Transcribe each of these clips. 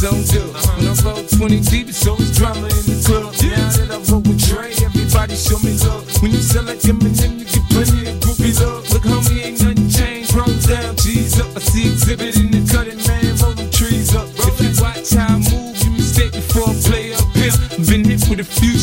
zone two. When I roll 20 deep, it's always drama in the club. Now that I roll with Dre, everybody show me love. When you sell like Eminem, you get plenty of groupie love. Look, homie, ain't nothing changed. Rolls down, G's up. I see Xzibit in the cutting, man. rollin' trees up. If you watch how I move, you mistake before I play up here. Been hit with a few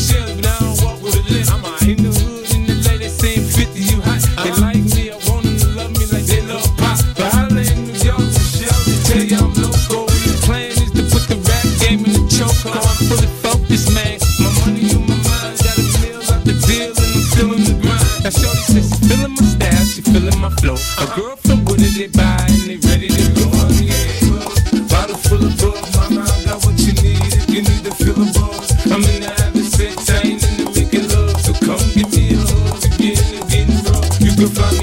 still on the grind. Shorty says she's feeling my style, she feeling my flow. A girl from did they buy and they ready to go. Yeah. Bottle full of bug, mama, I got what you need if you need to feel the bugs. I'm in the having I ain't in making love, so come get me a hug. You're getting, getting. You can find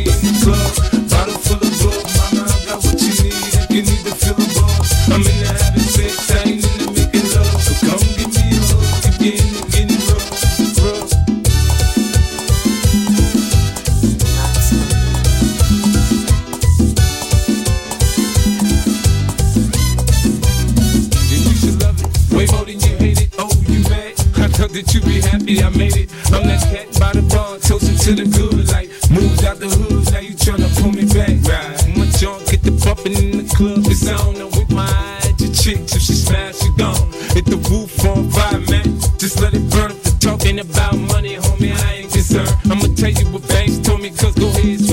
that you be happy I made it. I'm that cat by the bar, toasting to the good like Moves out the hoods, now you tryna pull me back, right? My junk get the bumping in the club, it's on. I'm with my eyes at chick till she smash she gone. Hit the roof on fire, man. Just let it burn up the talking about money, homie. I ain't concerned. I'ma tell you what Banks told me, cause go ahead,